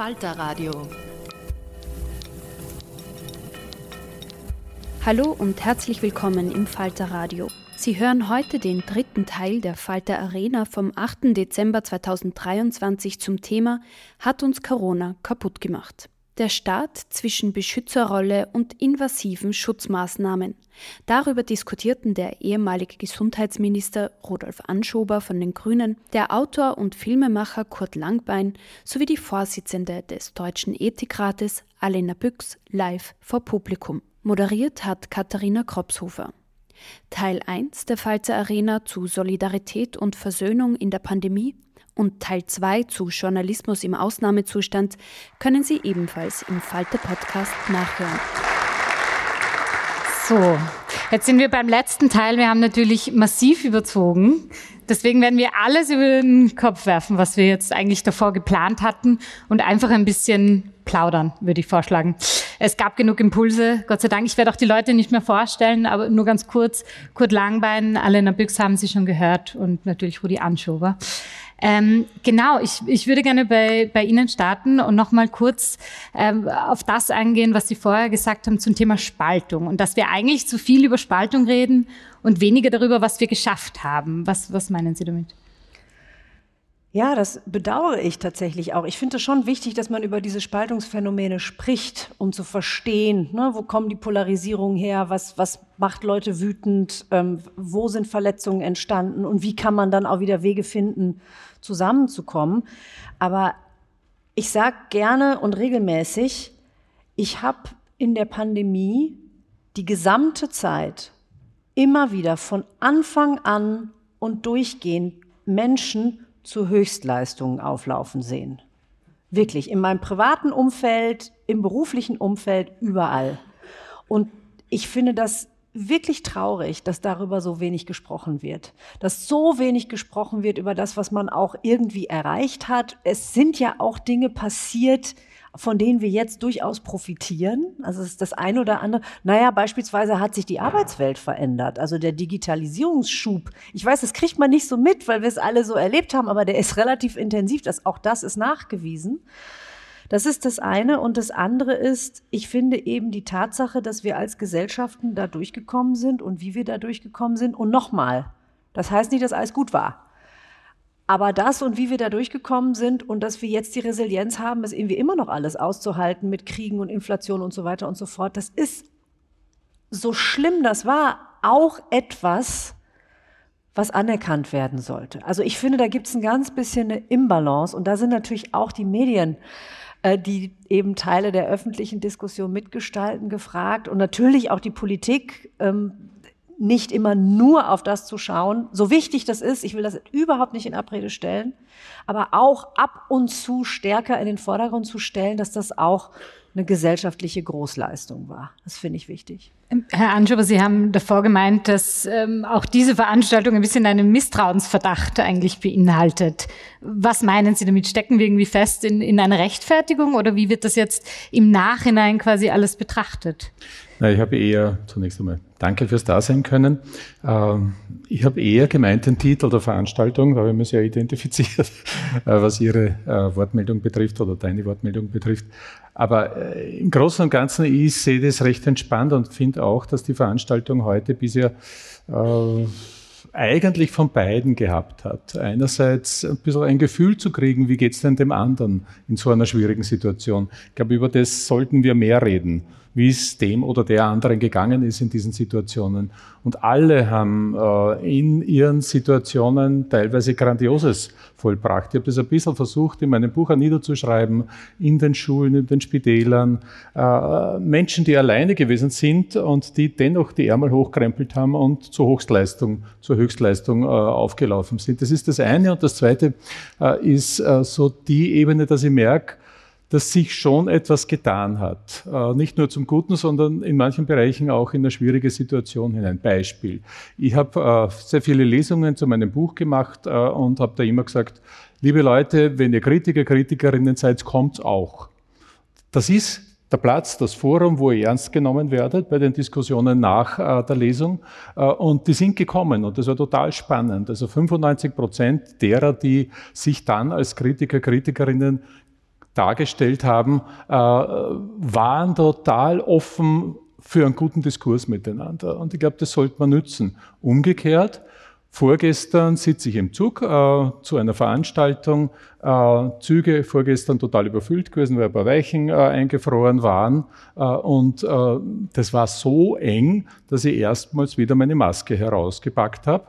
Falter Radio. Hallo und herzlich willkommen im Falter Radio. Sie hören heute den dritten Teil der Falter Arena vom 8. Dezember 2023 zum Thema Hat uns Corona kaputt gemacht? Der Staat zwischen Beschützerrolle und invasiven Schutzmaßnahmen. Darüber diskutierten der ehemalige Gesundheitsminister Rudolf Anschober von den Grünen, der Autor und Filmemacher Kurt Langbein sowie die Vorsitzende des Deutschen Ethikrates Alena Büchs live vor Publikum. Moderiert hat Katharina Kropshofer. Teil 1 der Pfalzer Arena zu Solidarität und Versöhnung in der Pandemie und Teil 2 zu Journalismus im Ausnahmezustand können Sie ebenfalls im Falter Podcast nachhören. So, jetzt sind wir beim letzten Teil. Wir haben natürlich massiv überzogen. Deswegen werden wir alles über den Kopf werfen, was wir jetzt eigentlich davor geplant hatten und einfach ein bisschen plaudern, würde ich vorschlagen. Es gab genug Impulse, Gott sei Dank. Ich werde auch die Leute nicht mehr vorstellen, aber nur ganz kurz. Kurt Langbein, Alena Büchs haben Sie schon gehört und natürlich Rudi Anschober. Ähm, genau, ich, ich würde gerne bei, bei Ihnen starten und nochmal kurz ähm, auf das eingehen, was Sie vorher gesagt haben zum Thema Spaltung und dass wir eigentlich zu viel über Spaltung reden und weniger darüber, was wir geschafft haben. Was, was meinen Sie damit? Ja, das bedauere ich tatsächlich auch. Ich finde es schon wichtig, dass man über diese Spaltungsphänomene spricht, um zu verstehen, ne, wo kommen die Polarisierungen her, was, was macht Leute wütend, ähm, wo sind Verletzungen entstanden und wie kann man dann auch wieder Wege finden, zusammenzukommen. Aber ich sage gerne und regelmäßig, ich habe in der Pandemie die gesamte Zeit immer wieder von Anfang an und durchgehend Menschen zu Höchstleistungen auflaufen sehen. Wirklich, in meinem privaten Umfeld, im beruflichen Umfeld, überall. Und ich finde das wirklich traurig, dass darüber so wenig gesprochen wird. Dass so wenig gesprochen wird über das, was man auch irgendwie erreicht hat. Es sind ja auch Dinge passiert, von denen wir jetzt durchaus profitieren. Also es ist das eine oder andere. Naja, beispielsweise hat sich die Arbeitswelt verändert. Also der Digitalisierungsschub. Ich weiß, das kriegt man nicht so mit, weil wir es alle so erlebt haben, aber der ist relativ intensiv. Das, auch das ist nachgewiesen. Das ist das eine. Und das andere ist, ich finde eben die Tatsache, dass wir als Gesellschaften da durchgekommen sind und wie wir da durchgekommen sind. Und nochmal, das heißt nicht, dass alles gut war. Aber das und wie wir da durchgekommen sind und dass wir jetzt die Resilienz haben, es irgendwie immer noch alles auszuhalten mit Kriegen und Inflation und so weiter und so fort, das ist so schlimm das war, auch etwas, was anerkannt werden sollte. Also ich finde, da gibt es ein ganz bisschen eine Imbalance und da sind natürlich auch die Medien, äh, die eben Teile der öffentlichen Diskussion mitgestalten, gefragt und natürlich auch die Politik. Ähm, nicht immer nur auf das zu schauen, so wichtig das ist, ich will das überhaupt nicht in Abrede stellen, aber auch ab und zu stärker in den Vordergrund zu stellen, dass das auch eine gesellschaftliche Großleistung war. Das finde ich wichtig. Ähm, Herr Anschober, Sie haben davor gemeint, dass ähm, auch diese Veranstaltung ein bisschen einen Misstrauensverdacht eigentlich beinhaltet. Was meinen Sie damit? Stecken wir irgendwie fest in, in einer Rechtfertigung oder wie wird das jetzt im Nachhinein quasi alles betrachtet? Na, ich habe eher zunächst einmal Danke fürs Dasein können. Ähm, ich habe eher gemeint den Titel der Veranstaltung, da habe ich mich sehr identifiziert, äh, was Ihre äh, Wortmeldung betrifft oder deine Wortmeldung betrifft. Aber äh, im Großen und Ganzen, ich sehe das recht entspannt und finde auch, dass die Veranstaltung heute bisher äh, eigentlich von beiden gehabt hat. Einerseits ein bisschen ein Gefühl zu kriegen, wie geht es denn dem anderen in so einer schwierigen Situation. Ich glaube, über das sollten wir mehr reden wie es dem oder der anderen gegangen ist in diesen Situationen. Und alle haben äh, in ihren Situationen teilweise Grandioses vollbracht. Ich habe das ein bisschen versucht, in meinem Buch niederzuschreiben, in den Schulen, in den Spitälern. Äh, Menschen, die alleine gewesen sind und die dennoch die Ärmel hochkrempelt haben und zur Höchstleistung, zur Höchstleistung äh, aufgelaufen sind. Das ist das eine. Und das zweite äh, ist äh, so die Ebene, dass ich merke, dass sich schon etwas getan hat. Äh, nicht nur zum Guten, sondern in manchen Bereichen auch in eine schwierige Situation hinein. Beispiel. Ich habe äh, sehr viele Lesungen zu meinem Buch gemacht äh, und habe da immer gesagt, liebe Leute, wenn ihr Kritiker, Kritikerinnen seid, kommt's auch. Das ist der Platz, das Forum, wo ihr ernst genommen werdet bei den Diskussionen nach der Lesung. Und die sind gekommen und das war total spannend. Also 95 Prozent derer, die sich dann als Kritiker, Kritikerinnen dargestellt haben, äh, waren total offen für einen guten Diskurs miteinander. Und ich glaube, das sollte man nützen. Umgekehrt, vorgestern sitze ich im Zug äh, zu einer Veranstaltung, äh, Züge vorgestern total überfüllt gewesen, weil ein paar Weichen äh, eingefroren waren. Äh, und äh, das war so eng, dass ich erstmals wieder meine Maske herausgepackt habe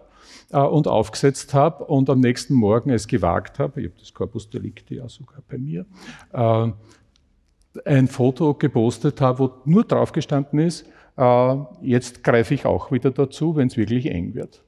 und aufgesetzt habe und am nächsten Morgen es gewagt habe, ich habe das Corpus Delicti ja sogar bei mir, äh, ein Foto gepostet habe, wo nur drauf gestanden ist, äh, jetzt greife ich auch wieder dazu, wenn es wirklich eng wird.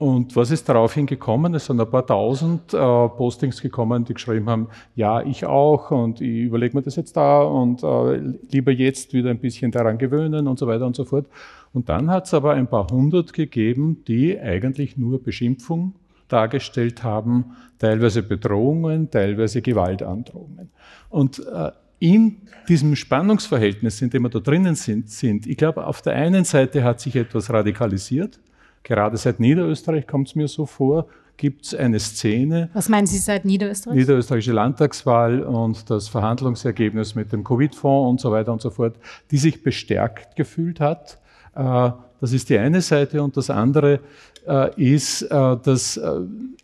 Und was ist daraufhin gekommen? Es sind ein paar tausend äh, Postings gekommen, die geschrieben haben, ja, ich auch und ich überlege mir das jetzt da und äh, lieber jetzt wieder ein bisschen daran gewöhnen und so weiter und so fort. Und dann hat es aber ein paar hundert gegeben, die eigentlich nur Beschimpfung dargestellt haben, teilweise Bedrohungen, teilweise Gewaltandrohungen. Und äh, in diesem Spannungsverhältnis, in dem wir da drinnen sind, sind, ich glaube, auf der einen Seite hat sich etwas radikalisiert, Gerade seit Niederösterreich kommt es mir so vor, gibt es eine Szene. Was meinen Sie seit Niederösterreich? Niederösterreichische Landtagswahl und das Verhandlungsergebnis mit dem Covid-Fonds und so weiter und so fort, die sich bestärkt gefühlt hat. Äh, das ist die eine Seite und das andere äh, ist, äh, dass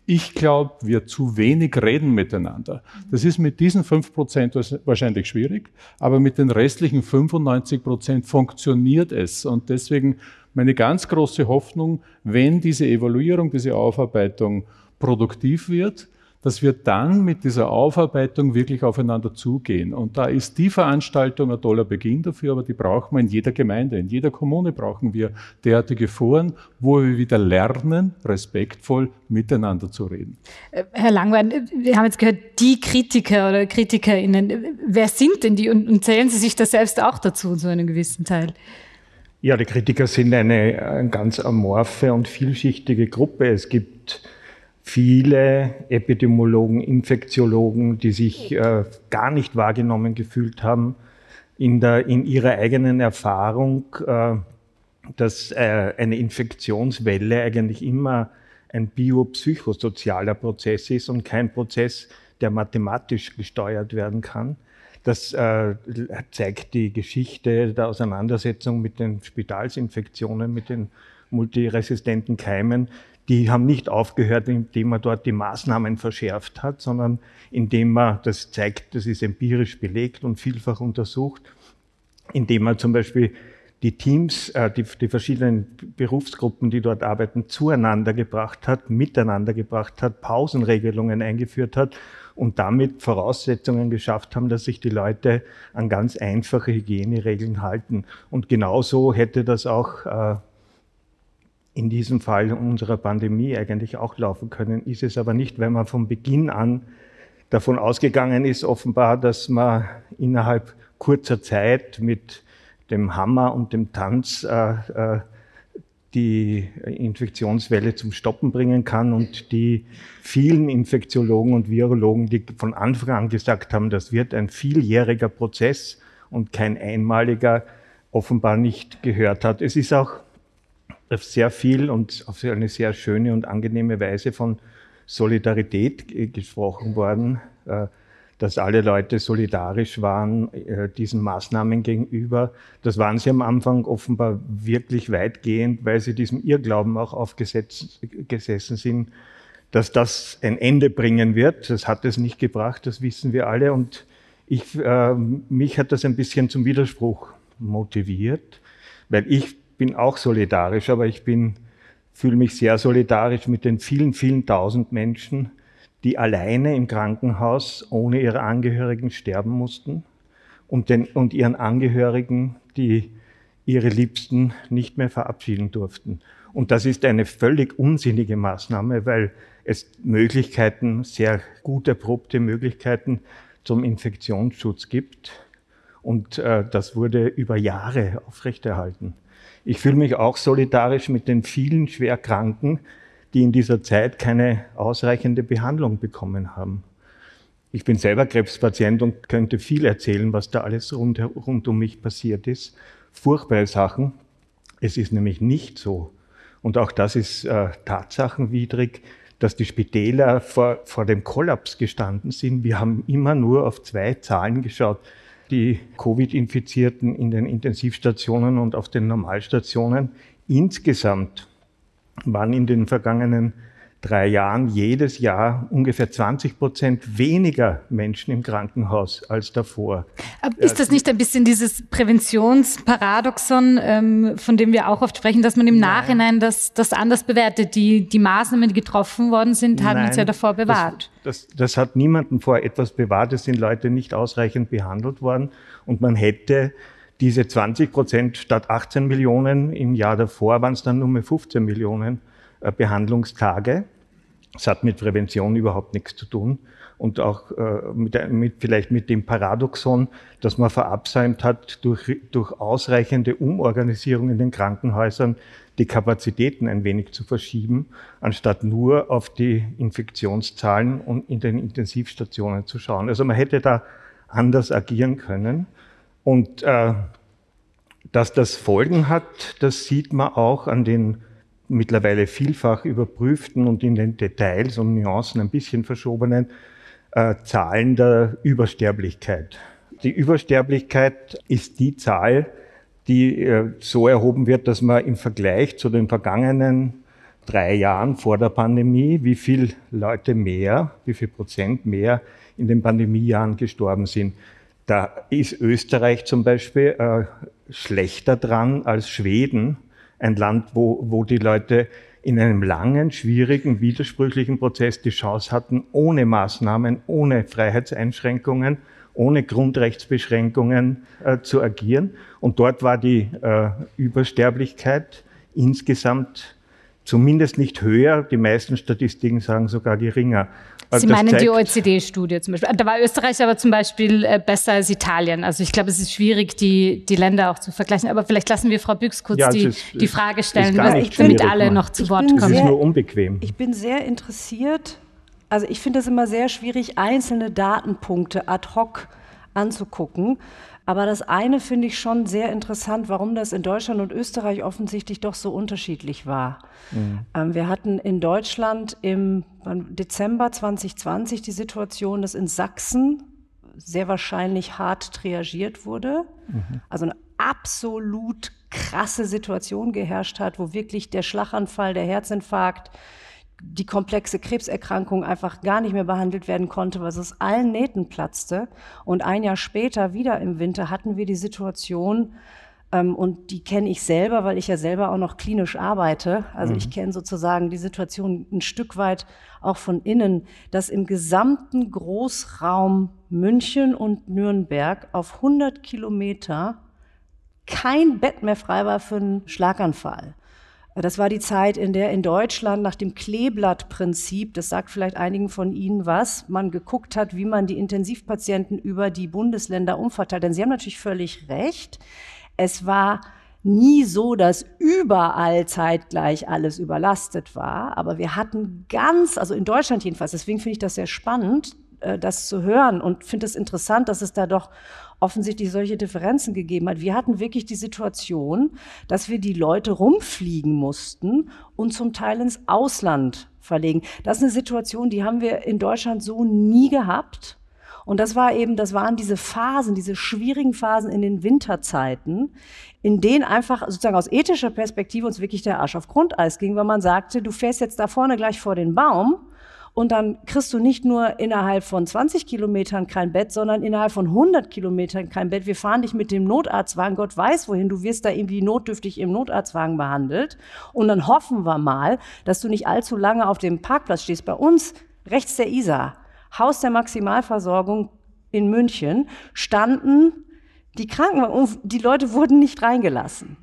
ich glaube, wir zu wenig reden miteinander. Das ist mit diesen fünf Prozent wahrscheinlich schwierig, aber mit den restlichen 95 Prozent funktioniert es und deswegen meine ganz große Hoffnung, wenn diese Evaluierung, diese Aufarbeitung produktiv wird, dass wir dann mit dieser Aufarbeitung wirklich aufeinander zugehen. Und da ist die Veranstaltung ein toller Beginn dafür, aber die brauchen wir in jeder Gemeinde, in jeder Kommune brauchen wir derartige Foren, wo wir wieder lernen, respektvoll miteinander zu reden. Äh, Herr Langwein, wir haben jetzt gehört, die Kritiker oder KritikerInnen, wer sind denn die und, zählen Sie sich da selbst auch dazu, zu einem gewissen Teil? Ja, die Kritiker sind eine, ganz amorphe und vielschichtige Gruppe. Es gibt viele Epidemiologen, Infektiologen, die sich äh, gar nicht wahrgenommen gefühlt haben in, der, in ihrer eigenen Erfahrung, äh, dass äh, eine Infektionswelle eigentlich immer ein biopsychosozialer Prozess ist und kein Prozess, der mathematisch gesteuert werden kann. Das äh, zeigt die Geschichte der Auseinandersetzung mit den Spitalsinfektionen, mit den multiresistenten Keimen. Die haben nicht aufgehört, indem man dort die Maßnahmen verschärft hat, sondern indem man, das zeigt, das ist empirisch belegt und vielfach untersucht, indem man zum Beispiel die Teams, äh, die, die verschiedenen Berufsgruppen, die dort arbeiten, zueinander gebracht hat, miteinander gebracht hat, Pausenregelungen eingeführt hat und damit Voraussetzungen geschafft haben, dass sich die Leute an ganz einfache Hygieneregeln halten. Und genauso hätte das auch äh, in diesem Fall unserer Pandemie eigentlich auch laufen können, ist es aber nicht, weil man von Beginn an davon ausgegangen ist, offenbar, dass man innerhalb kurzer Zeit mit dem Hammer und dem Tanz äh, äh, die Infektionswelle zum Stoppen bringen kann und die vielen Infektiologen und Virologen, die von Anfang an gesagt haben, das wird ein vieljähriger Prozess und kein einmaliger, offenbar nicht gehört hat. Es ist auch sehr viel und auf eine sehr schöne und angenehme Weise von Solidarität gesprochen worden. Dass alle Leute solidarisch waren äh, diesen Maßnahmen gegenüber. Das waren sie am Anfang offenbar wirklich weitgehend, weil sie diesem Irrglauben auch aufgesessen sind, dass das ein Ende bringen wird. Das hat es nicht gebracht, das wissen wir alle. Und ich, äh, mich hat das ein bisschen zum Widerspruch motiviert, weil ich bin auch solidarisch, aber ich bin, fühle mich sehr solidarisch mit den vielen, vielen tausend Menschen, die alleine im Krankenhaus ohne ihre Angehörigen sterben mussten und, den, und ihren Angehörigen, die ihre Liebsten nicht mehr verabschieden durften. Und das ist eine völlig unsinnige Maßnahme, weil es Möglichkeiten, sehr gut erprobte Möglichkeiten zum Infektionsschutz gibt. Und äh, das wurde über Jahre aufrechterhalten. Ich fühle mich auch solidarisch mit den vielen Schwerkranken, die in dieser Zeit keine ausreichende Behandlung bekommen haben. Ich bin selber Krebspatient und könnte viel erzählen, was da alles rund, rund um mich passiert ist. Furchtbare Sachen. Es ist nämlich nicht so. Und auch das ist äh, tatsachenwidrig, dass die Spitäler vor, vor dem Kollaps gestanden sind. Wir haben immer nur auf zwei Zahlen geschaut. Die Covid-Infizierten in den Intensivstationen und auf den Normalstationen. Insgesamt waren in den vergangenen drei Jahren jedes Jahr ungefähr 20 Prozent weniger Menschen im Krankenhaus als davor. Ist das nicht ein bisschen dieses Präventionsparadoxon, ähm, von dem wir auch oft sprechen, dass man im Nein. Nachhinein das, das anders bewertet? Die, die Maßnahmen, die getroffen worden sind, haben Nein, uns ja davor bewahrt. Das, das, das hat niemanden vor etwas bewahrt. Es sind Leute nicht ausreichend behandelt worden und man hätte diese 20 Prozent statt 18 Millionen im Jahr davor waren es dann nur mehr 15 Millionen äh, Behandlungstage. Das hat mit Prävention überhaupt nichts zu tun und auch äh, mit, mit, vielleicht mit dem Paradoxon, dass man verabsäumt hat, durch, durch ausreichende Umorganisierung in den Krankenhäusern die Kapazitäten ein wenig zu verschieben, anstatt nur auf die Infektionszahlen und in den Intensivstationen zu schauen. Also man hätte da anders agieren können. Und äh, dass das Folgen hat, das sieht man auch an den mittlerweile vielfach überprüften und in den Details und Nuancen ein bisschen verschobenen äh, Zahlen der Übersterblichkeit. Die Übersterblichkeit ist die Zahl, die äh, so erhoben wird, dass man im Vergleich zu den vergangenen drei Jahren vor der Pandemie, wie viel Leute mehr, wie viel Prozent mehr in den Pandemiejahren gestorben sind. Da ist Österreich zum Beispiel äh, schlechter dran als Schweden, ein Land, wo, wo die Leute in einem langen, schwierigen, widersprüchlichen Prozess die Chance hatten, ohne Maßnahmen, ohne Freiheitseinschränkungen, ohne Grundrechtsbeschränkungen äh, zu agieren. Und dort war die äh, Übersterblichkeit insgesamt zumindest nicht höher. Die meisten Statistiken sagen sogar geringer. Sie meinen die OECD-Studie zum Beispiel. Da war Österreich aber zum Beispiel äh, besser als Italien. Also ich glaube, es ist schwierig, die, die Länder auch zu vergleichen. Aber vielleicht lassen wir Frau Büchs kurz ja, die, ist, die Frage stellen, damit alle noch zu Wort kommen. Es ist nur unbequem. Ich bin sehr interessiert. Also ich finde es immer sehr schwierig, einzelne Datenpunkte ad hoc anzugucken. Aber das eine finde ich schon sehr interessant, warum das in Deutschland und Österreich offensichtlich doch so unterschiedlich war. Mhm. Ähm, wir hatten in Deutschland im Dezember 2020 die Situation, dass in Sachsen sehr wahrscheinlich hart triagiert wurde. Mhm. Also eine absolut krasse Situation geherrscht hat, wo wirklich der Schlaganfall, der Herzinfarkt, die komplexe Krebserkrankung einfach gar nicht mehr behandelt werden konnte, was aus allen Nähten platzte. Und ein Jahr später, wieder im Winter, hatten wir die Situation, Ähm, und die kenne ich selber, weil ich ja selber auch noch klinisch arbeite. Also mhm. ich kenne sozusagen die Situation ein Stück weit auch von innen, dass im gesamten Großraum München und Nürnberg auf 100 Kilometer kein Bett mehr frei war für einen Schlaganfall. Das war die Zeit, in der in Deutschland nach dem Kleeblattprinzip, das sagt vielleicht einigen von Ihnen was, man geguckt hat, wie man die Intensivpatienten über die Bundesländer umverteilt. Denn Sie haben natürlich völlig recht. Es war nie so, dass überall zeitgleich alles überlastet war. Aber wir hatten ganz, also in Deutschland jedenfalls, deswegen finde ich das sehr spannend, äh, das zu hören und finde es interessant, dass es da doch offensichtlich solche Differenzen gegeben hat. Wir hatten wirklich die Situation, dass wir die Leute rumfliegen mussten und zum Teil ins Ausland verlegen. Das ist eine Situation, die haben wir in Deutschland so nie gehabt. Und das war eben, das waren diese Phasen, diese schwierigen Phasen in den Winterzeiten, in denen einfach sozusagen aus ethischer Perspektive uns wirklich der Arsch auf Grundeis ging, weil man sagte, du fährst jetzt da vorne gleich vor den Baum und dann kriegst du nicht nur innerhalb von 20 Kilometern kein Bett, sondern innerhalb von 100 Kilometern kein Bett. Wir fahren dich mit dem Notarztwagen, Gott weiß wohin, du wirst da irgendwie notdürftig im Notarztwagen behandelt. Und dann hoffen wir mal, dass du nicht allzu lange auf dem Parkplatz stehst. Bei uns, rechts der Isar, Haus der Maximalversorgung in München, standen die Kranken, die Leute wurden nicht reingelassen.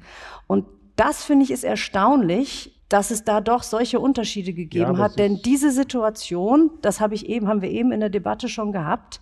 Und das finde ich ist erstaunlich, dass es da doch solche Unterschiede gegeben ja, hat. Denn diese Situation, das habe ich eben, haben wir eben in der Debatte schon gehabt,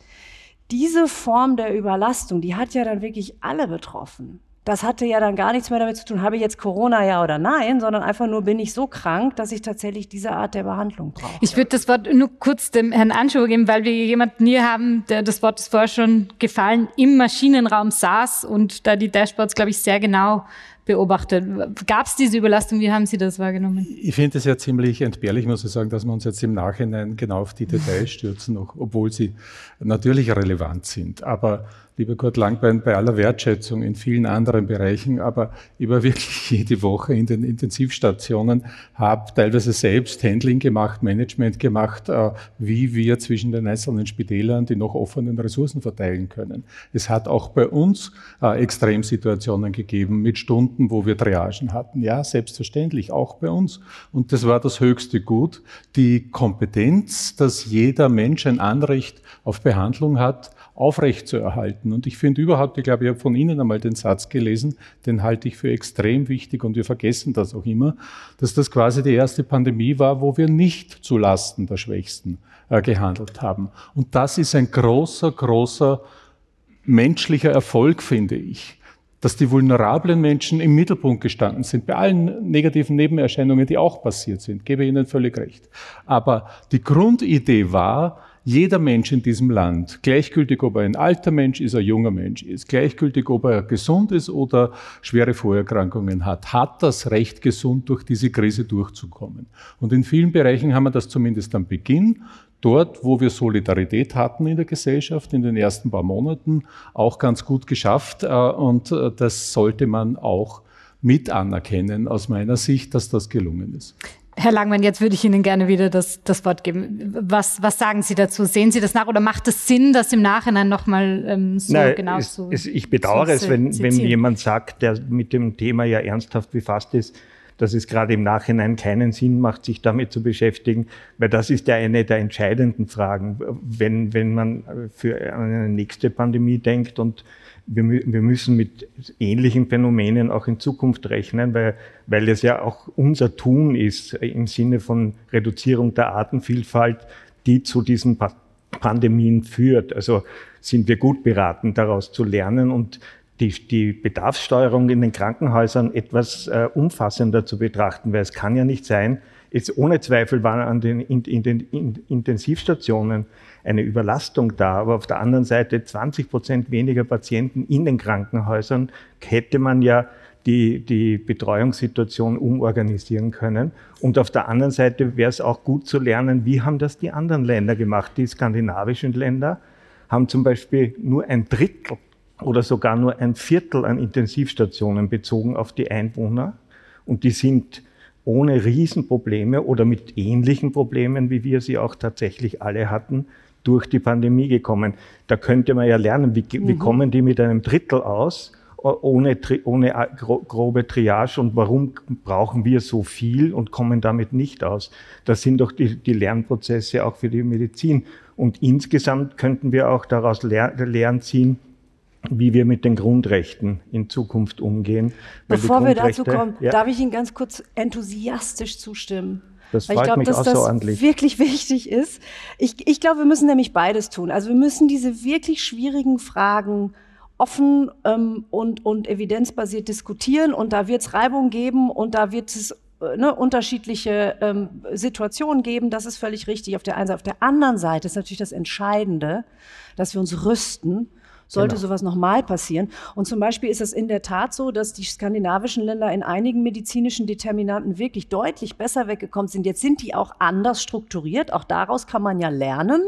diese Form der Überlastung, die hat ja dann wirklich alle betroffen. Das hatte ja dann gar nichts mehr damit zu tun, habe ich jetzt Corona ja oder nein, sondern einfach nur bin ich so krank, dass ich tatsächlich diese Art der Behandlung brauche. Ich würde das Wort nur kurz dem Herrn Anschuh geben, weil wir jemanden hier haben, der das Wort ist vorher schon gefallen, im Maschinenraum saß und da die Dashboards, glaube ich, sehr genau beobachtet. Gab es diese Überlastung? Wie haben Sie das wahrgenommen? Ich finde es ja ziemlich entbehrlich, muss ich sagen, dass wir uns jetzt im Nachhinein genau auf die Details stürzen, obwohl sie natürlich relevant sind. Aber lieber Kurt Langbein, bei aller Wertschätzung in vielen anderen Bereichen, aber war wirklich jede Woche in den Intensivstationen, habe teilweise selbst Handling gemacht, Management gemacht, äh, wie wir zwischen den einzelnen Spitälern die noch offenen Ressourcen verteilen können. Es hat auch bei uns äh, Extremsituationen gegeben mit Stunden, wo wir Triagen hatten. Ja, selbstverständlich, auch bei uns. Und das war das höchste Gut, die Kompetenz, dass jeder Mensch ein Anrecht auf Behandlung hat, aufrechtzuerhalten. Und ich finde überhaupt, ich glaube, ich habe von Ihnen einmal den Satz gelesen, den halte ich für extrem wichtig und wir vergessen das auch immer, dass das quasi die erste Pandemie war, wo wir nicht zu Lasten der Schwächsten äh, gehandelt haben. Und das ist ein großer, großer menschlicher Erfolg, finde ich dass die vulnerablen Menschen im Mittelpunkt gestanden sind, bei allen negativen Nebenerscheinungen, die auch passiert sind, gebe Ihnen völlig recht. Aber die Grundidee war, jeder Mensch in diesem Land, gleichgültig ob er ein alter Mensch ist, ein junger Mensch ist, gleichgültig ob er gesund ist oder schwere Vorerkrankungen hat, hat das Recht, gesund durch diese Krise durchzukommen. Und in vielen Bereichen haben wir das zumindest am Beginn, dort, wo wir Solidarität hatten in der Gesellschaft in den ersten paar Monaten, auch ganz gut geschafft. Äh, und äh, das sollte man auch mit anerkennen aus meiner Sicht, dass das gelungen ist. Herr Langmann, jetzt würde ich Ihnen gerne wieder das, das Wort geben. Was, was sagen Sie dazu? Sehen Sie das nach oder macht es Sinn, das im Nachhinein nochmal ähm, so Nein, genau es, zu es, Ich bedauere zu, es, wenn, wenn jemand sagt, der mit dem Thema ja ernsthaft befasst ist, dass es gerade im Nachhinein keinen Sinn macht, sich damit zu beschäftigen, weil das ist ja eine der entscheidenden Fragen, wenn, wenn man für eine nächste Pandemie denkt und wir, wir müssen mit ähnlichen Phänomenen auch in Zukunft rechnen, weil, weil es ja auch unser Tun ist im Sinne von Reduzierung der Artenvielfalt, die zu diesen Pandemien führt. Also sind wir gut beraten, daraus zu lernen und die, die Bedarfssteuerung in den Krankenhäusern etwas äh, umfassender zu betrachten, weil es kann ja nicht sein, jetzt ohne Zweifel waren an den, in, in den in Intensivstationen eine Überlastung da, aber auf der anderen Seite 20 Prozent weniger Patienten in den Krankenhäusern hätte man ja die, die Betreuungssituation umorganisieren können. Und auf der anderen Seite wäre es auch gut zu lernen, wie haben das die anderen Länder gemacht. Die skandinavischen Länder haben zum Beispiel nur ein Drittel oder sogar nur ein Viertel an Intensivstationen bezogen auf die Einwohner. Und die sind ohne Riesenprobleme oder mit ähnlichen Problemen, wie wir sie auch tatsächlich alle hatten, durch die Pandemie gekommen. Da könnte man ja lernen, wie, wie mhm. kommen die mit einem Drittel aus ohne, ohne grobe Triage und warum brauchen wir so viel und kommen damit nicht aus. Das sind doch die, die Lernprozesse auch für die Medizin. Und insgesamt könnten wir auch daraus Lehren ziehen, wie wir mit den Grundrechten in Zukunft umgehen. Bevor wir dazu kommen, ja. darf ich Ihnen ganz kurz enthusiastisch zustimmen. Das Weil ich glaube, dass das wirklich wichtig ist. Ich, ich glaube, wir müssen nämlich beides tun. Also wir müssen diese wirklich schwierigen Fragen offen ähm, und, und evidenzbasiert diskutieren und da wird es Reibung geben und da wird es äh, ne, unterschiedliche ähm, Situationen geben. Das ist völlig richtig auf der einen Seite. Auf der anderen Seite ist natürlich das Entscheidende, dass wir uns rüsten sollte genau. sowas nochmal passieren. Und zum Beispiel ist es in der Tat so, dass die skandinavischen Länder in einigen medizinischen Determinanten wirklich deutlich besser weggekommen sind. Jetzt sind die auch anders strukturiert. Auch daraus kann man ja lernen.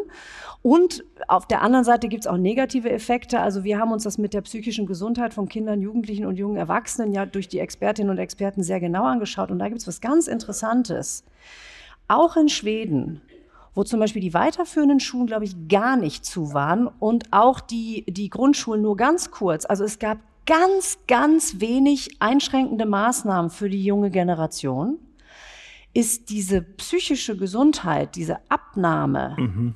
Und auf der anderen Seite gibt es auch negative Effekte. Also wir haben uns das mit der psychischen Gesundheit von Kindern, Jugendlichen und jungen Erwachsenen ja durch die Expertinnen und Experten sehr genau angeschaut. Und da gibt es was ganz Interessantes. Auch in Schweden wo zum Beispiel die weiterführenden Schulen, glaube ich, gar nicht zu waren und auch die, die Grundschulen nur ganz kurz. Also es gab ganz, ganz wenig einschränkende Maßnahmen für die junge Generation. Ist diese psychische Gesundheit, diese Abnahme mhm.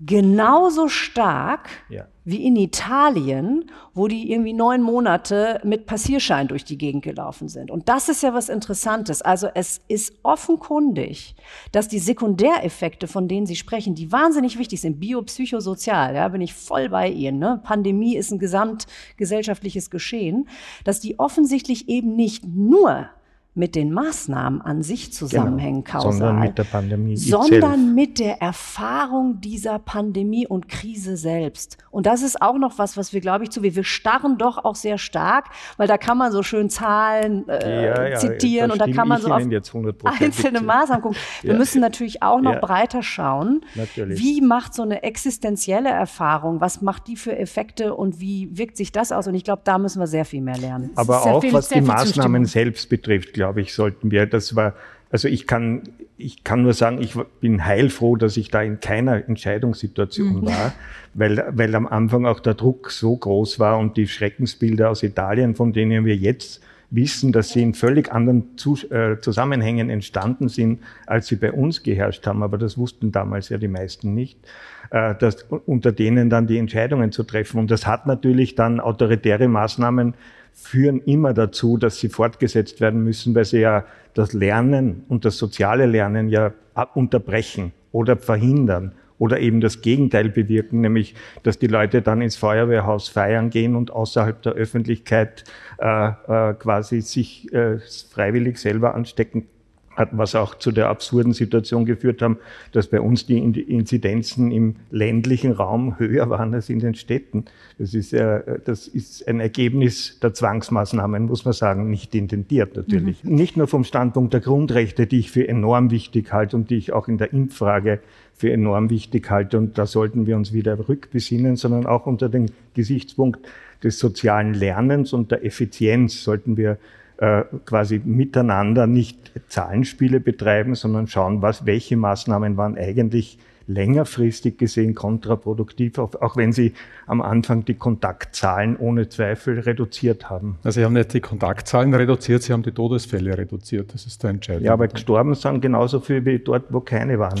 Genauso stark ja wie in Italien, wo die irgendwie neun Monate mit Passierschein durch die Gegend gelaufen sind. Und das ist ja was Interessantes. Also es ist offenkundig, dass die Sekundäreffekte, von denen Sie sprechen, die wahnsinnig wichtig sind, biopsychosozial, ja, bin ich voll bei Ihnen. Ne? Pandemie ist ein gesamtgesellschaftliches Geschehen, dass die offensichtlich eben nicht nur mit den Maßnahmen an sich zusammenhängen, genau, kausal, sondern mit der Pandemie, sondern mit der Erfahrung dieser Pandemie und Krise selbst. Und das ist auch noch was, was wir, glaube ich, zu wir, wir starren doch auch sehr stark, weil da kann man so schön Zahlen äh, ja, ja, zitieren und da kann man so auf einzelne Maßnahmen gucken. Wir ja. müssen natürlich auch noch breiter schauen. Natürlich. Wie macht so eine existenzielle Erfahrung, was macht die für Effekte und wie wirkt sich das aus? Und ich glaube, da müssen wir sehr viel mehr lernen. Aber auch viel, was die Maßnahmen selbst betrifft, glaube glaube ich, sollten wir. Das war, also ich kann, ich kann nur sagen, ich bin heilfroh, dass ich da in keiner Entscheidungssituation mhm. war, weil, weil am Anfang auch der Druck so groß war und die Schreckensbilder aus Italien, von denen wir jetzt wissen, dass sie in völlig anderen äh, Zusammenhängen entstanden sind, als sie bei uns geherrscht haben. Aber das wussten damals ja die meisten nicht, äh, dass unter denen dann die Entscheidungen zu treffen. Und das hat natürlich dann autoritäre Maßnahmen führen immer dazu, dass sie fortgesetzt werden müssen, weil sie ja das Lernen und das soziale Lernen ja unterbrechen oder verhindern oder eben das Gegenteil bewirken, nämlich dass die Leute dann ins Feuerwehrhaus feiern gehen und außerhalb der Öffentlichkeit äh, äh, quasi sich äh, freiwillig selber anstecken hat, was auch zu der absurden Situation geführt haben, dass bei uns die Inzidenzen im ländlichen Raum höher waren als in den Städten. Das ist, äh, das ist ein Ergebnis der Zwangsmaßnahmen, muss man sagen, nicht intendiert natürlich. Mhm. Nicht nur vom Standpunkt der Grundrechte, die ich für enorm wichtig halte und die ich auch in der Impffrage für enorm wichtig halte und da sollten wir uns wieder rückbesinnen, sondern auch unter dem Gesichtspunkt des sozialen Lernens und der Effizienz sollten wir äh, quasi miteinander nicht Zahlenspiele betreiben, sondern schauen, was, welche Maßnahmen waren eigentlich längerfristig gesehen kontraproduktiv, auch wenn sie am Anfang die Kontaktzahlen ohne Zweifel reduziert haben. Also Sie haben nicht die Kontaktzahlen reduziert, Sie haben die Todesfälle reduziert. Das ist der Entscheidung. Ja, aber gestorben sind genauso viel wie dort, wo keine waren.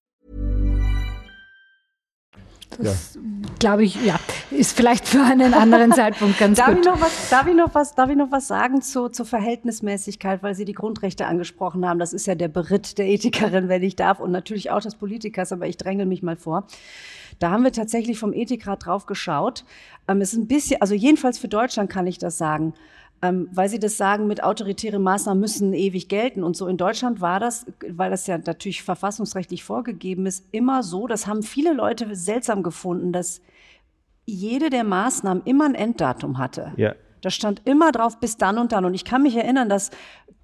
Das ja. glaube ich, ja, ist vielleicht für einen anderen Zeitpunkt ganz darf gut. Ich noch was, darf, ich noch was, darf ich noch was sagen zu, zur Verhältnismäßigkeit, weil Sie die Grundrechte angesprochen haben? Das ist ja der Beritt der Ethikerin, wenn ich darf, und natürlich auch des Politikers, aber ich dränge mich mal vor. Da haben wir tatsächlich vom Ethikrat drauf geschaut. Ähm, es ist ein bisschen, also jedenfalls für Deutschland kann ich das sagen ähm, weil Sie das sagen, mit autoritären Maßnahmen müssen ewig gelten. Und so in Deutschland war das, weil das ja natürlich verfassungsrechtlich vorgegeben ist, immer so, das haben viele Leute seltsam gefunden, dass jede der Maßnahmen immer ein Enddatum hatte. Ja. Da stand immer drauf, bis dann und dann. Und ich kann mich erinnern, dass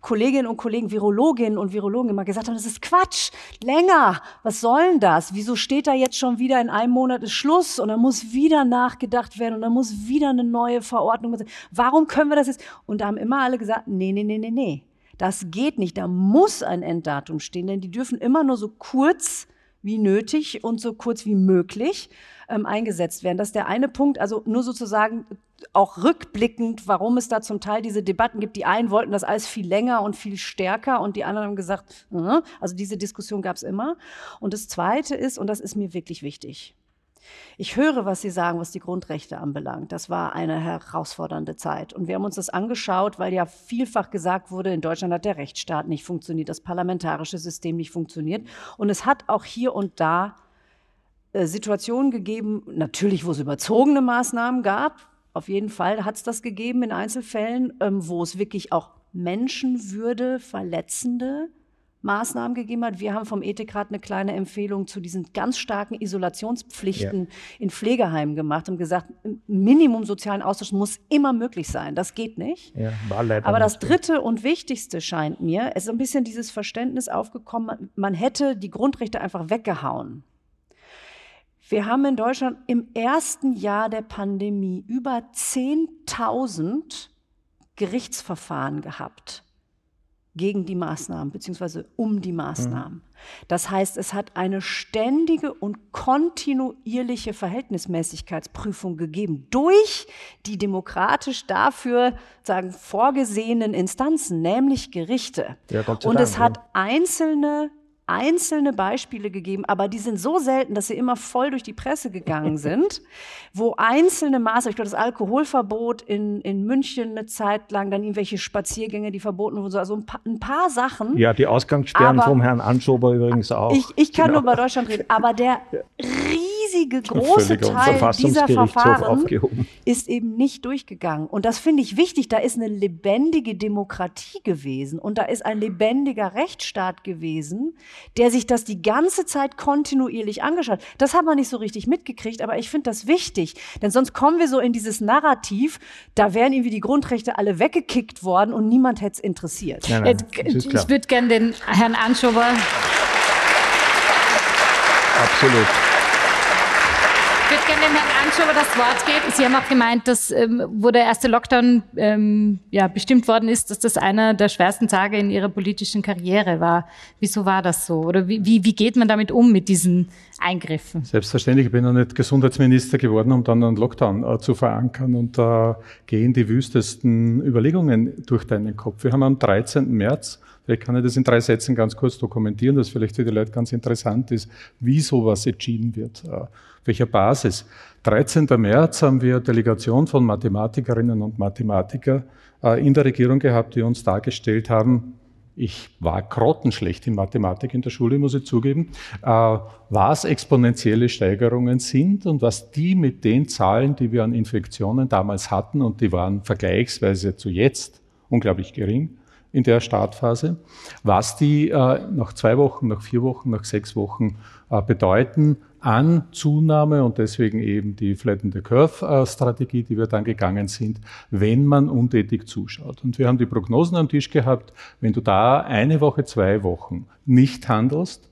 Kolleginnen und Kollegen, Virologinnen und Virologen immer gesagt haben, das ist Quatsch, länger, was soll denn das? Wieso steht da jetzt schon wieder in einem Monat ist Schluss und dann muss wieder nachgedacht werden und dann muss wieder eine neue Verordnung. Warum können wir das jetzt? Und da haben immer alle gesagt, nee, nee, nee, nee, nee. Das geht nicht, da muss ein Enddatum stehen, denn die dürfen immer nur so kurz wie nötig und so kurz wie möglich ähm, eingesetzt werden. Das ist der eine Punkt. Also nur sozusagen auch rückblickend, warum es da zum Teil diese Debatten gibt. Die einen wollten das alles viel länger und viel stärker und die anderen haben gesagt, äh, also diese Diskussion gab es immer. Und das Zweite ist, und das ist mir wirklich wichtig, ich höre, was Sie sagen, was die Grundrechte anbelangt. Das war eine herausfordernde Zeit. Und wir haben uns das angeschaut, weil ja vielfach gesagt wurde, in Deutschland hat der Rechtsstaat nicht funktioniert, das parlamentarische System nicht funktioniert. Und es hat auch hier und da äh, Situationen gegeben, natürlich, wo es überzogene Maßnahmen gab. Auf jeden Fall hat es das gegeben in Einzelfällen, ähm, wo es wirklich auch Menschenwürde verletzende Maßnahmen gegeben hat. Wir haben vom Ethikrat eine kleine Empfehlung zu diesen ganz starken Isolationspflichten ja. in Pflegeheimen gemacht und gesagt, Minimum sozialen Austausch muss immer möglich sein. Das geht nicht. Ja, Aber das Dritte und Wichtigste scheint mir, es ist ein bisschen dieses Verständnis aufgekommen, man hätte die Grundrechte einfach weggehauen. Wir haben in Deutschland im ersten Jahr der Pandemie über 10.000 Gerichtsverfahren gehabt gegen die Maßnahmen beziehungsweise um die Maßnahmen. Das heißt, es hat eine ständige und kontinuierliche Verhältnismäßigkeitsprüfung gegeben durch die demokratisch dafür sagen vorgesehenen Instanzen, nämlich Gerichte. Ja, und es hat einzelne einzelne Beispiele gegeben, aber die sind so selten, dass sie immer voll durch die Presse gegangen sind, wo einzelne Maßnahmen, ich glaube, das Alkoholverbot in, in München eine Zeit lang, dann irgendwelche Spaziergänge, die verboten wurden, also ein paar, ein paar Sachen. Ja, die Ausgangssperren vom Herrn Anschober übrigens auch. Ich, ich kann genau. nur über Deutschland reden, aber der riesige, große Teil dieser Verfahren ist eben nicht durchgegangen. Und das finde ich wichtig. Da ist eine lebendige Demokratie gewesen und da ist ein lebendiger Rechtsstaat gewesen, der sich das die ganze Zeit kontinuierlich angeschaut hat. Das hat man nicht so richtig mitgekriegt, aber ich finde das wichtig. Denn sonst kommen wir so in dieses Narrativ, da wären irgendwie die Grundrechte alle weggekickt worden und niemand hätte es interessiert. Nein, nein, ich würde gerne den Herrn Anschober. Absolut dem Herrn Anschober das Wort geben. Sie haben auch gemeint, dass, ähm, wo der erste Lockdown ähm, ja, bestimmt worden ist, dass das einer der schwersten Tage in Ihrer politischen Karriere war. Wieso war das so? Oder wie, wie, wie geht man damit um, mit diesen Eingriffen? Selbstverständlich, ich bin noch nicht Gesundheitsminister geworden, um dann einen Lockdown äh, zu verankern. Und da äh, gehen die wüstesten Überlegungen durch deinen Kopf. Wir haben am 13. März Vielleicht kann ich das in drei Sätzen ganz kurz dokumentieren, dass vielleicht für die Leute ganz interessant ist, wie sowas entschieden wird, äh, auf welcher Basis. 13. März haben wir Delegation von Mathematikerinnen und Mathematikern äh, in der Regierung gehabt, die uns dargestellt haben, ich war grottenschlecht in Mathematik in der Schule, muss ich zugeben, äh, was exponentielle Steigerungen sind und was die mit den Zahlen, die wir an Infektionen damals hatten, und die waren vergleichsweise zu jetzt unglaublich gering, in der Startphase, was die äh, nach zwei Wochen, nach vier Wochen, nach sechs Wochen äh, bedeuten an Zunahme und deswegen eben die Flatten the Curve-Strategie, die wir dann gegangen sind, wenn man untätig zuschaut. Und wir haben die Prognosen am Tisch gehabt, wenn du da eine Woche, zwei Wochen nicht handelst,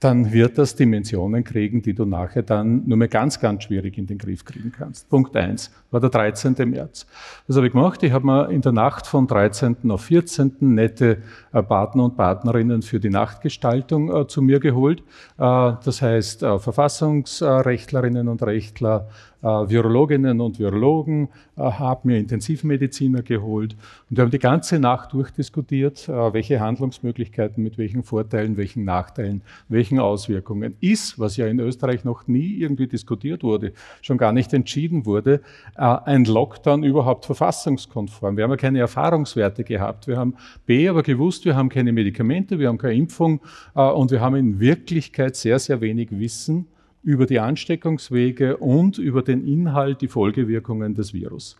dann wird das Dimensionen kriegen, die du nachher dann nur mehr ganz, ganz schwierig in den Griff kriegen kannst. Punkt eins war der 13. März. Was habe ich gemacht? Ich habe mir in der Nacht von 13. auf 14. nette äh, Partner und Partnerinnen für die Nachtgestaltung äh, zu mir geholt. Äh, das heißt, Verfassungsrechtlerinnen und Rechtler, Virologinnen und Virologen, äh, haben mir Intensivmediziner geholt und wir haben die ganze Nacht durchdiskutiert, äh, welche Handlungsmöglichkeiten mit welchen Vorteilen, welchen Nachteilen, welchen Auswirkungen ist, was ja in Österreich noch nie irgendwie diskutiert wurde, schon gar nicht entschieden wurde, ein Lockdown überhaupt verfassungskonform. Wir haben ja keine Erfahrungswerte gehabt. Wir haben B aber gewusst, wir haben keine Medikamente, wir haben keine Impfung und wir haben in Wirklichkeit sehr, sehr wenig Wissen über die Ansteckungswege und über den Inhalt, die Folgewirkungen des Virus.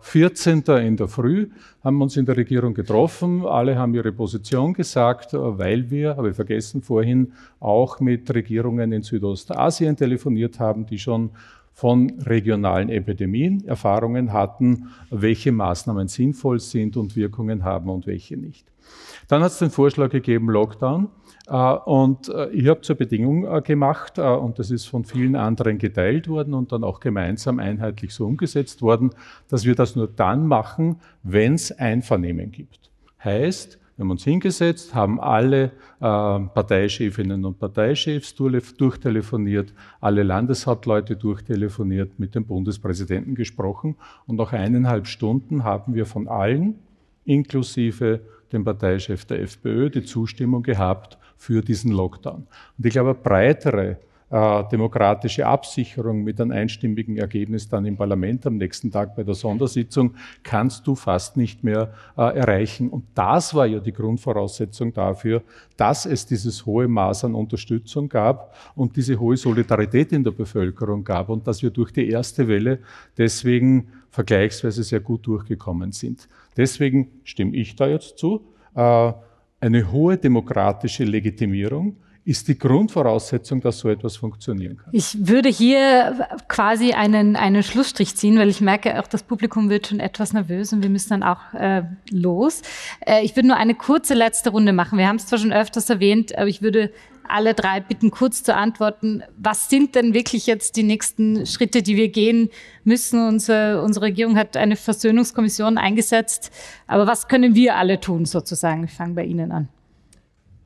14. Äh, in der Früh haben wir uns in der Regierung getroffen. Alle haben ihre Position gesagt, äh, weil wir, habe ich vergessen vorhin, auch mit Regierungen in Südostasien telefoniert haben, die schon von regionalen Epidemien Erfahrungen hatten, welche Maßnahmen sinnvoll sind und Wirkungen haben und welche nicht. Dann hat es den Vorschlag gegeben, Lockdown. Äh, und äh, ich habe zur Bedingung äh, gemacht, und das ist von vielen anderen geteilt worden und dann auch gemeinsam einheitlich so umgesetzt worden, dass wir das nur dann machen, wenn es Einvernehmen gibt. Heißt, wir haben uns hingesetzt, haben alle Parteichefinnen und Parteichefs durchtelefoniert, alle Landeshauptleute durchtelefoniert, mit dem Bundespräsidenten gesprochen und nach eineinhalb Stunden haben wir von allen, inklusive dem Parteichef der FPÖ, die Zustimmung gehabt für diesen Lockdown. Und ich glaube, eine breitere äh, demokratische Absicherung mit einem einstimmigen Ergebnis dann im Parlament am nächsten Tag bei der Sondersitzung kannst du fast nicht mehr äh, erreichen. Und das war ja die Grundvoraussetzung dafür, dass es dieses hohe Maß an Unterstützung gab und diese hohe Solidarität in der Bevölkerung gab und dass wir durch die erste Welle deswegen vergleichsweise sehr gut durchgekommen sind. Deswegen stimme ich da jetzt zu. Äh, eine hohe demokratische Legitimierung ist die Grundvoraussetzung, dass so etwas funktionieren kann. Ich würde hier quasi einen, einen Schlussstrich ziehen, weil ich merke, auch das Publikum wird schon etwas nervös und wir müssen dann auch äh, los. Äh, ich würde nur eine kurze letzte Runde machen. Wir haben es zwar schon öfters erwähnt, aber ich würde alle drei bitten, kurz zu antworten. Was sind denn wirklich jetzt die nächsten Schritte, die wir gehen müssen? Unsere, unsere Regierung hat eine Versöhnungskommission eingesetzt. Aber was können wir alle tun, sozusagen? Ich fange bei Ihnen an.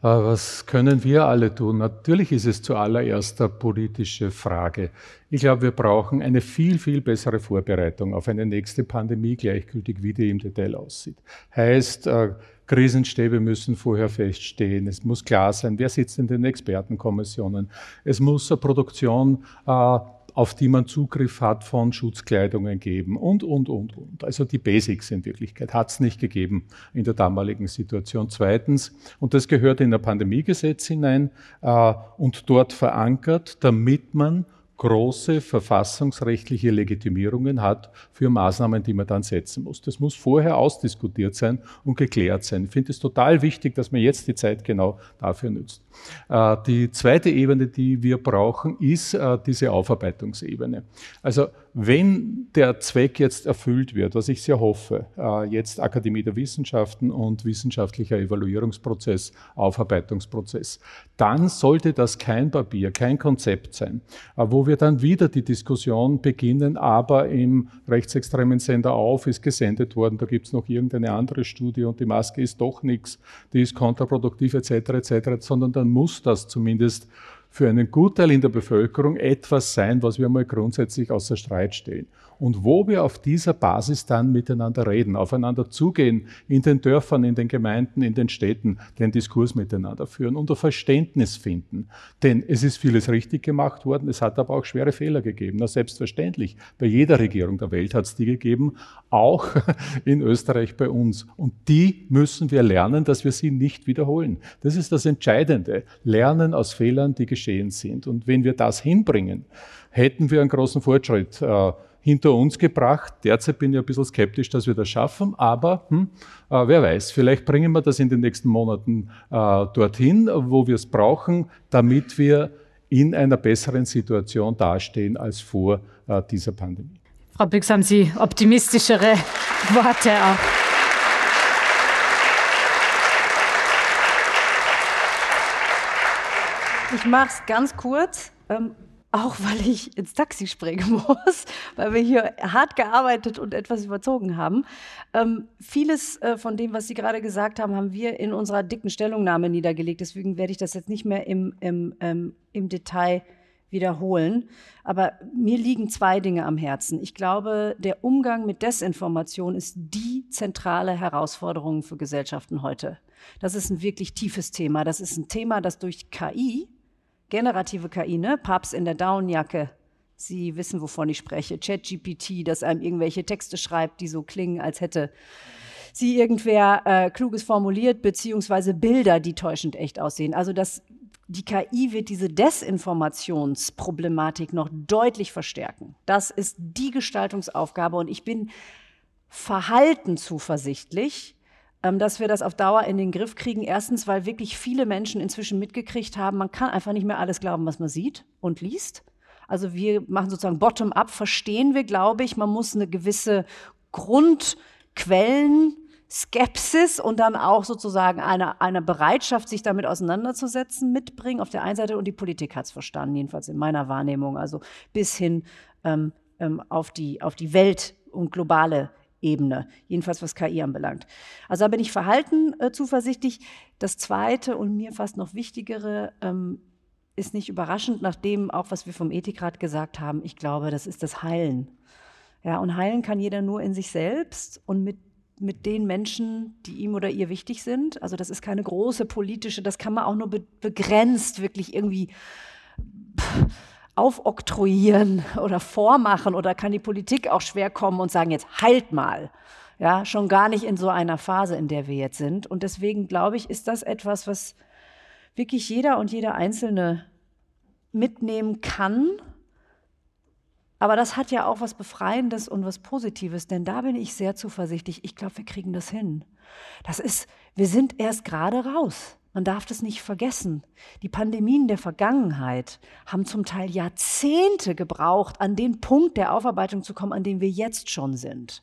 Äh, was können wir alle tun? Natürlich ist es zuallererst eine politische Frage. Ich glaube, wir brauchen eine viel, viel bessere Vorbereitung auf eine nächste Pandemie, gleichgültig wie die im Detail aussieht. Heißt, äh, Krisenstäbe müssen vorher feststehen. Es muss klar sein, wer sitzt in den Expertenkommissionen. Es muss eine Produktion äh, auf die man Zugriff hat von Schutzkleidungen geben und, und, und, und. Also die Basics in Wirklichkeit hat es nicht gegeben in der damaligen Situation. Zweitens, und das gehört in ein Pandemiegesetz hinein äh, und dort verankert, damit man große verfassungsrechtliche Legitimierungen hat für Maßnahmen, die man dann setzen muss. Das muss vorher ausdiskutiert sein und geklärt sein. Ich finde es total wichtig, dass man jetzt die Zeit genau dafür nützt. Äh, die zweite Ebene, die wir brauchen, ist äh, diese Aufarbeitungsebene. Also wenn der Zweck jetzt erfüllt wird, was ich sehr hoffe, äh, jetzt Akademie der Wissenschaften und wissenschaftlicher Evaluierungsprozess, Aufarbeitungsprozess, dann sollte das kein Papier, kein Konzept sein, äh, wo wir dann wieder die Diskussion beginnen, aber im rechtsextremen Sender auf ist gesendet worden, da gibt es noch irgendeine andere Studie und die Maske ist doch nichts, die ist kontraproduktiv etc. etc., sondern dann muss das zumindest für einen Gutteil in der Bevölkerung etwas sein, was wir mal grundsätzlich außer Streit stellen und wo wir auf dieser Basis dann miteinander reden, aufeinander zugehen, in den Dörfern, in den Gemeinden, in den Städten, den Diskurs miteinander führen und ein Verständnis finden. Denn es ist vieles richtig gemacht worden, es hat aber auch schwere Fehler gegeben. Na, selbstverständlich, bei jeder Regierung der Welt hat es die gegeben, auch in Österreich bei uns. Und die müssen wir lernen, dass wir sie nicht wiederholen. Das ist das Entscheidende. Lernen aus Fehlern, die geschehen sind. Und wenn wir das hinbringen, hätten wir einen großen Fortschritt äh, hinter uns gebracht. Derzeit bin ich ein bisschen skeptisch, dass wir das schaffen, aber hm, äh, wer weiß, vielleicht bringen wir das in den nächsten Monaten äh, dorthin, wo wir es brauchen, damit wir in einer besseren Situation dastehen als vor äh, dieser Pandemie. Frau Büchs, haben Sie optimistischere Worte auch? Ich mache es ganz kurz. Ähm, auch weil ich ins Taxi springen muss, weil wir hier hart gearbeitet und etwas überzogen haben. Ähm, vieles äh, von dem, was Sie gerade gesagt haben, haben wir in unserer dicken Stellungnahme niedergelegt. Deswegen werde ich das jetzt nicht mehr im, im, ähm, im Detail wiederholen. Aber mir liegen zwei Dinge am Herzen. Ich glaube, der Umgang mit Desinformation ist die zentrale Herausforderung für Gesellschaften heute. Das ist ein wirklich tiefes Thema. Das ist ein Thema, das durch KI generative KI, ne? Papst in der Downjacke. Sie wissen, wovon ich spreche. ChatGPT, das einem irgendwelche Texte schreibt, die so klingen, als hätte sie irgendwer äh, Kluges formuliert, beziehungsweise Bilder, die täuschend echt aussehen. Also das, die KI wird diese Desinformationsproblematik noch deutlich verstärken. Das ist die Gestaltungsaufgabe und ich bin verhalten zuversichtlich, dass wir das auf Dauer in den Griff kriegen. Erstens, weil wirklich viele Menschen inzwischen mitgekriegt haben, man kann einfach nicht mehr alles glauben, was man sieht und liest. Also wir machen sozusagen bottom-up, verstehen wir, glaube ich, man muss eine gewisse Grundquellen Skepsis und dann auch sozusagen eine, eine Bereitschaft, sich damit auseinanderzusetzen, mitbringen auf der einen Seite und die Politik hat es verstanden, jedenfalls in meiner Wahrnehmung, also bis hin ähm, ähm, auf, die, auf die Welt und globale Ebene, jedenfalls was KI anbelangt. Also da bin ich verhalten äh, zuversichtlich. Das Zweite und mir fast noch wichtigere ähm, ist nicht überraschend, nachdem auch, was wir vom Ethikrat gesagt haben, ich glaube, das ist das Heilen. Ja, und heilen kann jeder nur in sich selbst und mit mit den Menschen, die ihm oder ihr wichtig sind. Also das ist keine große politische, das kann man auch nur be begrenzt wirklich irgendwie aufoktroyieren oder vormachen oder kann die Politik auch schwer kommen und sagen, jetzt heilt mal. Ja, schon gar nicht in so einer Phase, in der wir jetzt sind. Und deswegen glaube ich, ist das etwas, was wirklich jeder und jeder Einzelne mitnehmen kann aber das hat ja auch was Befreiendes und was Positives, denn da bin ich sehr zuversichtlich. Ich glaube, wir kriegen das hin. Das ist, wir sind erst gerade raus. Man darf das nicht vergessen. Die Pandemien der Vergangenheit haben zum Teil Jahrzehnte gebraucht, an den Punkt der Aufarbeitung zu kommen, an dem wir jetzt schon sind.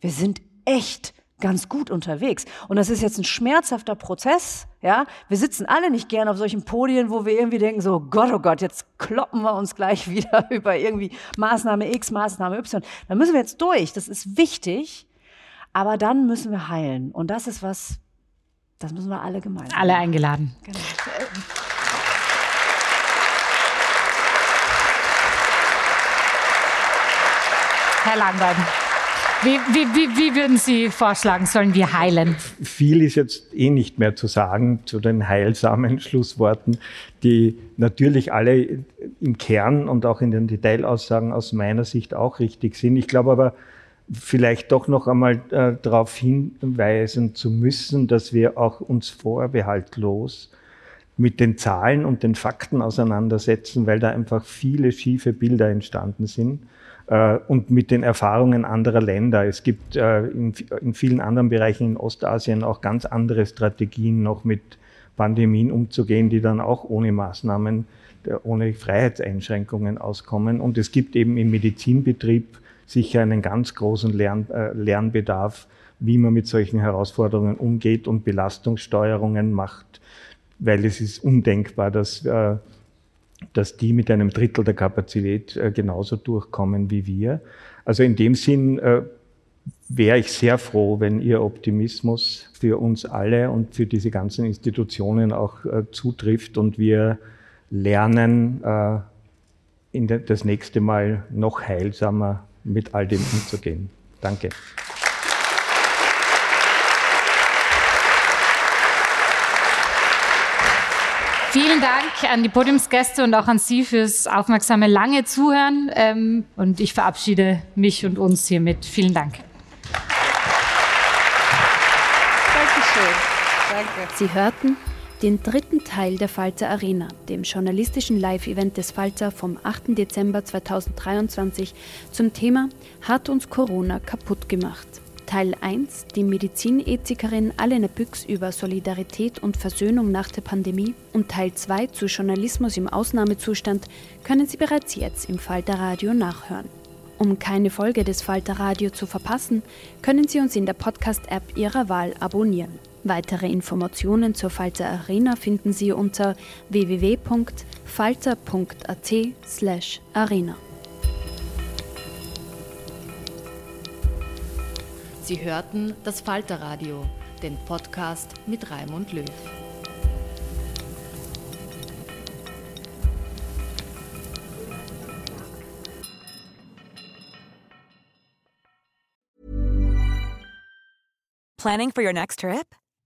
Wir sind echt ganz gut unterwegs. Und das ist jetzt ein schmerzhafter Prozess. Ja, wir sitzen alle nicht gern auf solchen Podien, wo wir irgendwie denken, so Gott, oh Gott, jetzt kloppen wir uns gleich wieder über irgendwie Maßnahme X, Maßnahme Y. Da müssen wir jetzt durch. Das ist wichtig. Aber dann müssen wir heilen. Und das ist was, das müssen wir alle gemeinsam. Alle eingeladen. Genau. Herr Langbein. Wie, wie, wie, wie würden Sie vorschlagen, sollen wir heilen? Viel ist jetzt eh nicht mehr zu sagen zu den heilsamen Schlussworten, die natürlich alle im Kern und auch in den Detailaussagen aus meiner Sicht auch richtig sind. Ich glaube aber, vielleicht doch noch einmal äh, darauf hinweisen zu müssen, dass wir auch uns vorbehaltlos mit den Zahlen und den Fakten auseinandersetzen, weil da einfach viele schiefe Bilder entstanden sind äh, und mit den Erfahrungen anderer Länder. Es gibt äh, in, in, vielen anderen Bereichen in Ostasien auch ganz andere Strategien, noch mit Pandemien umzugehen, die dann auch ohne Maßnahmen, ohne Freiheitseinschränkungen auskommen. Und es gibt eben im Medizinbetrieb sicher einen ganz großen Lern, äh, Lernbedarf, wie man mit solchen Herausforderungen umgeht und Belastungssteuerungen macht, weil es ist undenkbar, dass äh, dass die mit einem Drittel der Kapazität äh, genauso durchkommen wie wir. Also in dem Sinn äh, wäre ich sehr froh, wenn Ihr Optimismus für uns alle und für diese ganzen Institutionen auch äh, zutrifft und wir lernen, äh, das nächste Mal noch heilsamer mit all dem umzugehen. Danke. Vielen Dank an die Podiumsgäste und auch an Sie fürs aufmerksame, lange Zuhören. Ähm, und ich verabschiede mich und uns hiermit. Vielen Dank. Dankeschön. Danke. Sie hörten den dritten Teil der Falter Arena, dem journalistischen Live-Event des Falter vom 8. Dezember 2023 zum Thema Hat uns Corona kaputt gemacht? Teil 1, die Medizinethikerin Alena Büchs über Solidarität und Versöhnung nach der Pandemie und Teil 2 zu Journalismus im Ausnahmezustand können Sie bereits jetzt im Falter Radio nachhören. Um keine Folge des Falter Radio zu verpassen, können Sie uns in der Podcast-App Ihrer Wahl abonnieren. Weitere Informationen zur Falter Arena finden Sie unter www.falter.at/arena. Sie hörten das Falterradio, den Podcast mit Raimund Löw. Planning for your next trip?